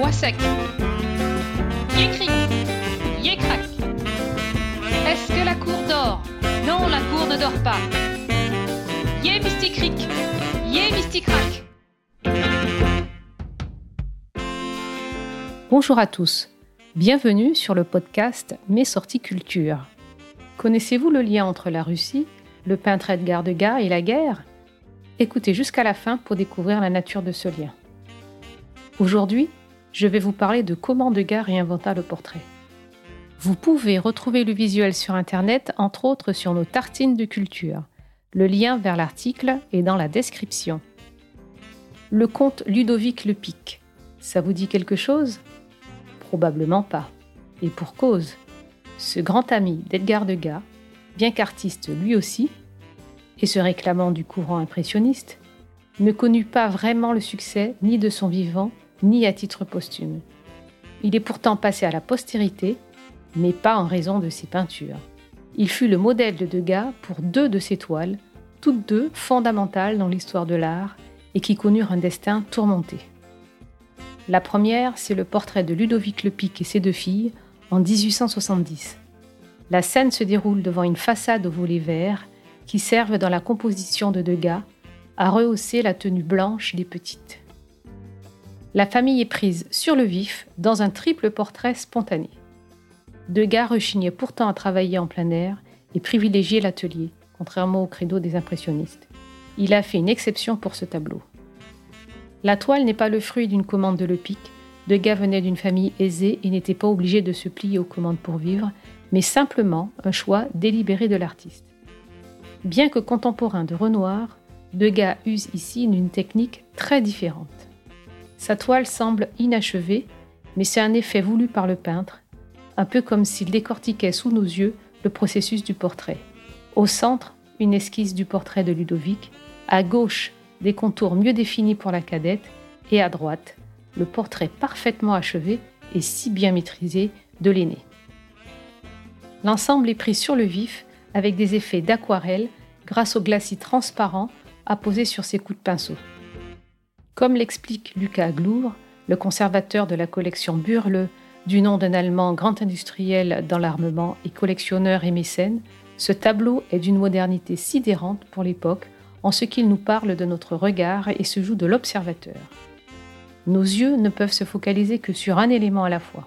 bois sec. Yécrac. Est-ce que la cour dort? Non, la cour ne dort pas. Yé mysticric, yé mysticrac. Bonjour à tous, bienvenue sur le podcast Mes sorties culture. Connaissez-vous le lien entre la Russie, le peintre Edgar Degas et la guerre? Écoutez jusqu'à la fin pour découvrir la nature de ce lien. Aujourd'hui, je vais vous parler de comment Degas réinventa le portrait. Vous pouvez retrouver le visuel sur Internet, entre autres sur nos tartines de culture. Le lien vers l'article est dans la description. Le comte Ludovic Le Pic, ça vous dit quelque chose? Probablement pas. Et pour cause. Ce grand ami d'Edgar Degas, bien qu'artiste lui aussi, et se réclamant du courant impressionniste, ne connut pas vraiment le succès ni de son vivant ni à titre posthume. Il est pourtant passé à la postérité, mais pas en raison de ses peintures. Il fut le modèle de Degas pour deux de ses toiles, toutes deux fondamentales dans l'histoire de l'art et qui connurent un destin tourmenté. La première, c'est le portrait de Ludovic Le Pic et ses deux filles en 1870. La scène se déroule devant une façade au volet vert qui servent dans la composition de Degas à rehausser la tenue blanche des petites la famille est prise sur le vif dans un triple portrait spontané. Degas rechignait pourtant à travailler en plein air et privilégiait l'atelier, contrairement au credo des impressionnistes. Il a fait une exception pour ce tableau. La toile n'est pas le fruit d'une commande de Lepic. Degas venait d'une famille aisée et n'était pas obligé de se plier aux commandes pour vivre, mais simplement un choix délibéré de l'artiste. Bien que contemporain de Renoir, Degas use ici d'une technique très différente. Sa toile semble inachevée, mais c'est un effet voulu par le peintre, un peu comme s'il décortiquait sous nos yeux le processus du portrait. Au centre, une esquisse du portrait de Ludovic, à gauche, des contours mieux définis pour la cadette, et à droite, le portrait parfaitement achevé et si bien maîtrisé de l'aîné. L'ensemble est pris sur le vif avec des effets d'aquarelle grâce au glacis transparent apposé sur ses coups de pinceau. Comme l'explique Lucas Glour, le conservateur de la collection Burle, du nom d'un Allemand grand industriel dans l'armement et collectionneur et mécène, ce tableau est d'une modernité sidérante pour l'époque en ce qu'il nous parle de notre regard et se joue de l'observateur. Nos yeux ne peuvent se focaliser que sur un élément à la fois.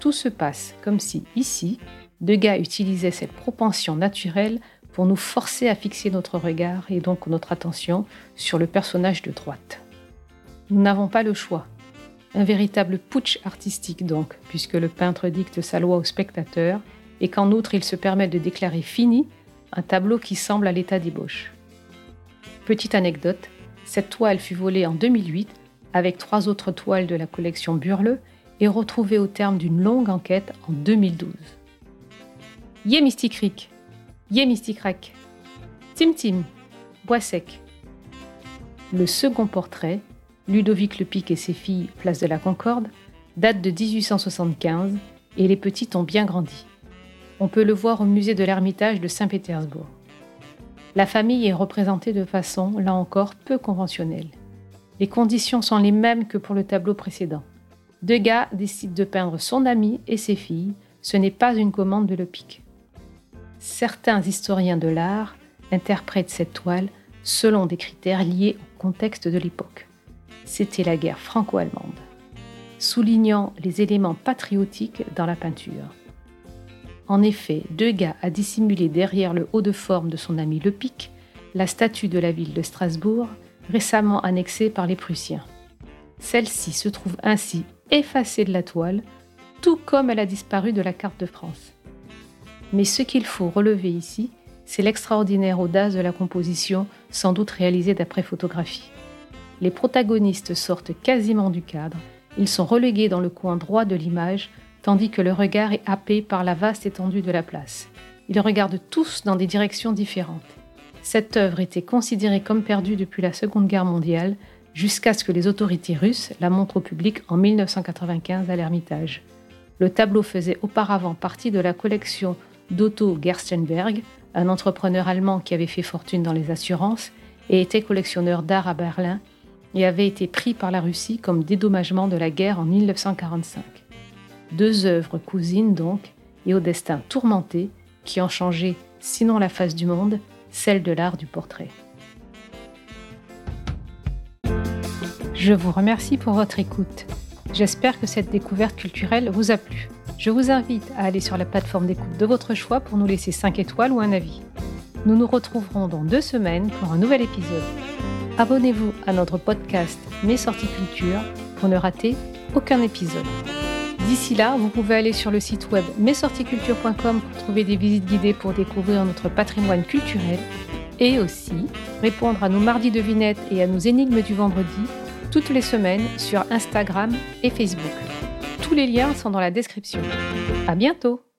Tout se passe comme si, ici, Degas utilisait cette propension naturelle pour nous forcer à fixer notre regard et donc notre attention sur le personnage de droite. Nous n'avons pas le choix. Un véritable putsch artistique donc, puisque le peintre dicte sa loi au spectateur et qu'en outre il se permet de déclarer fini un tableau qui semble à l'état d'ébauche. Petite anecdote, cette toile fut volée en 2008 avec trois autres toiles de la collection Burle et retrouvée au terme d'une longue enquête en 2012. Yé Mystic Yé Mystic Tim Tim, Bois sec. Le second portrait Ludovic Le Pic et ses filles, place de la Concorde, date de 1875 et les petites ont bien grandi. On peut le voir au musée de l'Ermitage de Saint-Pétersbourg. La famille est représentée de façon, là encore, peu conventionnelle. Les conditions sont les mêmes que pour le tableau précédent. Degas décide de peindre son ami et ses filles, ce n'est pas une commande de Le Pic. Certains historiens de l'art interprètent cette toile selon des critères liés au contexte de l'époque c'était la guerre franco-allemande, soulignant les éléments patriotiques dans la peinture. En effet, Degas a dissimulé derrière le haut de forme de son ami Le Pic la statue de la ville de Strasbourg, récemment annexée par les Prussiens. Celle-ci se trouve ainsi effacée de la toile, tout comme elle a disparu de la carte de France. Mais ce qu'il faut relever ici, c'est l'extraordinaire audace de la composition, sans doute réalisée d'après photographie les protagonistes sortent quasiment du cadre, ils sont relégués dans le coin droit de l'image, tandis que le regard est happé par la vaste étendue de la place. Ils regardent tous dans des directions différentes. Cette œuvre était considérée comme perdue depuis la Seconde Guerre mondiale, jusqu'à ce que les autorités russes la montrent au public en 1995 à l'Ermitage. Le tableau faisait auparavant partie de la collection d'Otto Gerstenberg, un entrepreneur allemand qui avait fait fortune dans les assurances et était collectionneur d'art à Berlin et avait été pris par la Russie comme dédommagement de la guerre en 1945. Deux œuvres cousines donc, et au destin tourmenté, qui ont changé, sinon la face du monde, celle de l'art du portrait. Je vous remercie pour votre écoute. J'espère que cette découverte culturelle vous a plu. Je vous invite à aller sur la plateforme d'écoute de votre choix pour nous laisser 5 étoiles ou un avis. Nous nous retrouverons dans deux semaines pour un nouvel épisode. Abonnez-vous à notre podcast Mes sorties culture pour ne rater aucun épisode. D'ici là, vous pouvez aller sur le site web mesorticulture.com pour trouver des visites guidées pour découvrir notre patrimoine culturel et aussi répondre à nos mardis devinettes et à nos énigmes du vendredi toutes les semaines sur Instagram et Facebook. Tous les liens sont dans la description. À bientôt!